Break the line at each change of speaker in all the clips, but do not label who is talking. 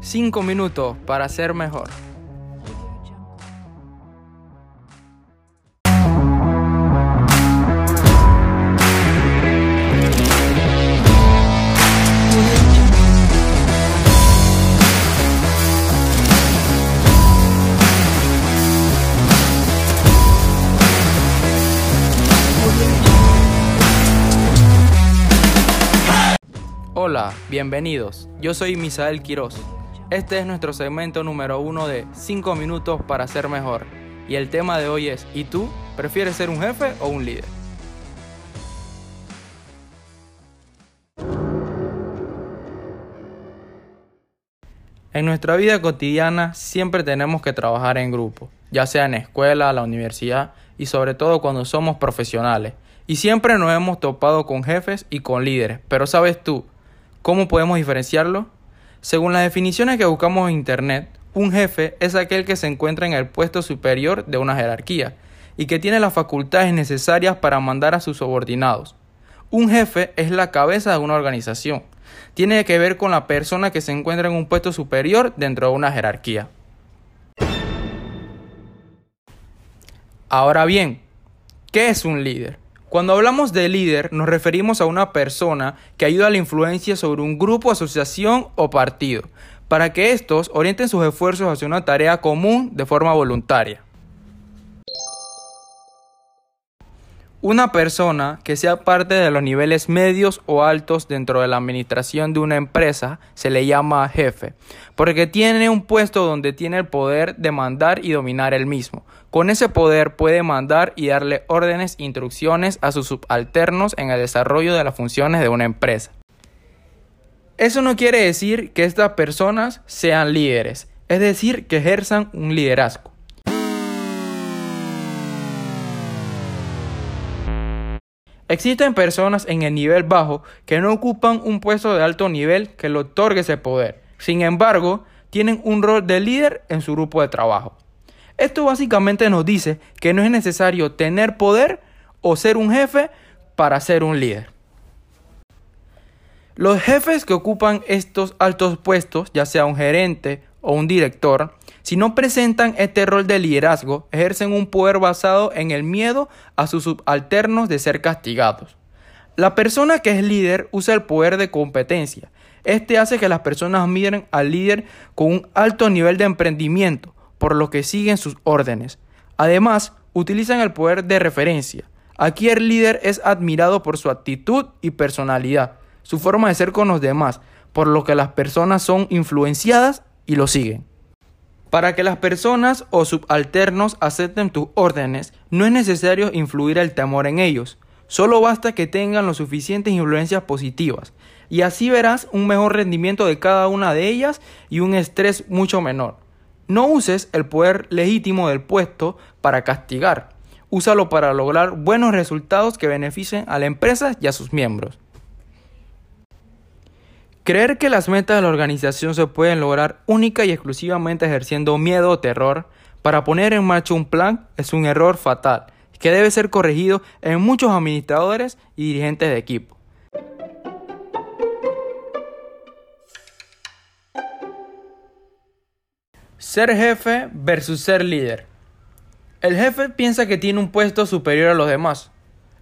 5 minutos para ser mejor. Hola, bienvenidos. Yo soy Misael Quiroz. Este es nuestro segmento número uno de 5 minutos para ser mejor. Y el tema de hoy es, ¿y tú? ¿Prefieres ser un jefe o un líder? En nuestra vida cotidiana siempre tenemos que trabajar en grupo, ya sea en escuela, la universidad y sobre todo cuando somos profesionales. Y siempre nos hemos topado con jefes y con líderes, pero ¿sabes tú cómo podemos diferenciarlo? Según las definiciones que buscamos en Internet, un jefe es aquel que se encuentra en el puesto superior de una jerarquía y que tiene las facultades necesarias para mandar a sus subordinados. Un jefe es la cabeza de una organización. Tiene que ver con la persona que se encuentra en un puesto superior dentro de una jerarquía. Ahora bien, ¿qué es un líder? Cuando hablamos de líder nos referimos a una persona que ayuda a la influencia sobre un grupo, asociación o partido, para que estos orienten sus esfuerzos hacia una tarea común de forma voluntaria. Una persona que sea parte de los niveles medios o altos dentro de la administración de una empresa se le llama jefe, porque tiene un puesto donde tiene el poder de mandar y dominar el mismo. Con ese poder puede mandar y darle órdenes e instrucciones a sus subalternos en el desarrollo de las funciones de una empresa. Eso no quiere decir que estas personas sean líderes, es decir, que ejerzan un liderazgo. Existen personas en el nivel bajo que no ocupan un puesto de alto nivel que le otorgue ese poder. Sin embargo, tienen un rol de líder en su grupo de trabajo. Esto básicamente nos dice que no es necesario tener poder o ser un jefe para ser un líder. Los jefes que ocupan estos altos puestos, ya sea un gerente o un director, si no presentan este rol de liderazgo, ejercen un poder basado en el miedo a sus subalternos de ser castigados. La persona que es líder usa el poder de competencia. Este hace que las personas miren al líder con un alto nivel de emprendimiento, por lo que siguen sus órdenes. Además, utilizan el poder de referencia. Aquí el líder es admirado por su actitud y personalidad, su forma de ser con los demás, por lo que las personas son influenciadas y lo siguen. Para que las personas o subalternos acepten tus órdenes, no es necesario influir el temor en ellos. Solo basta que tengan lo suficientes influencias positivas, y así verás un mejor rendimiento de cada una de ellas y un estrés mucho menor. No uses el poder legítimo del puesto para castigar. Úsalo para lograr buenos resultados que beneficien a la empresa y a sus miembros. Creer que las metas de la organización se pueden lograr única y exclusivamente ejerciendo miedo o terror para poner en marcha un plan es un error fatal que debe ser corregido en muchos administradores y dirigentes de equipo. Ser jefe versus ser líder. El jefe piensa que tiene un puesto superior a los demás.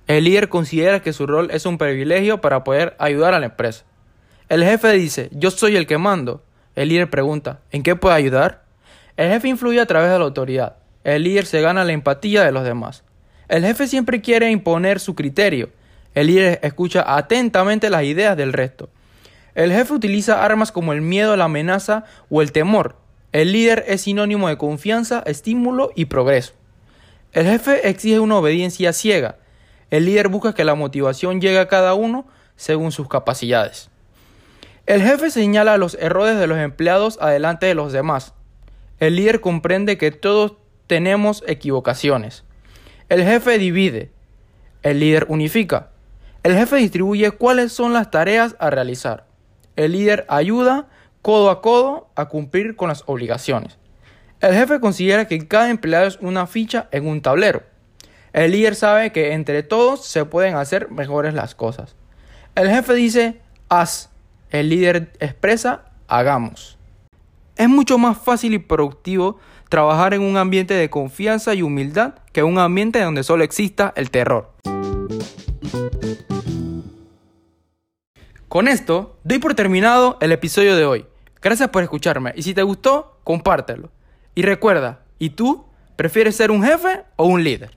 El líder considera que su rol es un privilegio para poder ayudar a la empresa. El jefe dice, yo soy el que mando. El líder pregunta, ¿en qué puedo ayudar? El jefe influye a través de la autoridad. El líder se gana la empatía de los demás. El jefe siempre quiere imponer su criterio. El líder escucha atentamente las ideas del resto. El jefe utiliza armas como el miedo, la amenaza o el temor. El líder es sinónimo de confianza, estímulo y progreso. El jefe exige una obediencia ciega. El líder busca que la motivación llegue a cada uno según sus capacidades. El jefe señala los errores de los empleados adelante de los demás. El líder comprende que todos tenemos equivocaciones. El jefe divide. El líder unifica. El jefe distribuye cuáles son las tareas a realizar. El líder ayuda codo a codo a cumplir con las obligaciones. El jefe considera que cada empleado es una ficha en un tablero. El líder sabe que entre todos se pueden hacer mejores las cosas. El jefe dice, haz el líder expresa hagamos. Es mucho más fácil y productivo trabajar en un ambiente de confianza y humildad que un ambiente donde solo exista el terror. Con esto, doy por terminado el episodio de hoy. Gracias por escucharme y si te gustó, compártelo. Y recuerda, ¿y tú prefieres ser un jefe o un líder?